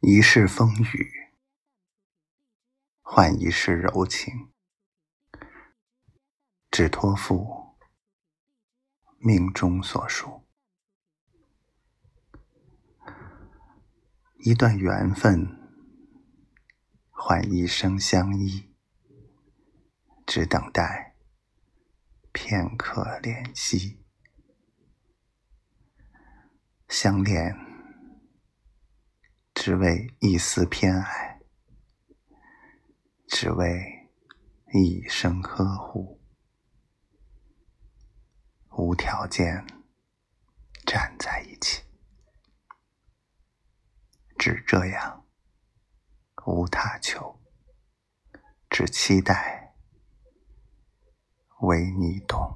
一世风雨，换一世柔情，只托付命中所属。一段缘分，换一生相依，只等待片刻怜惜。相恋，只为一丝偏爱，只为一生呵护，无条件站在一起。只这样，无他求，只期待为你懂。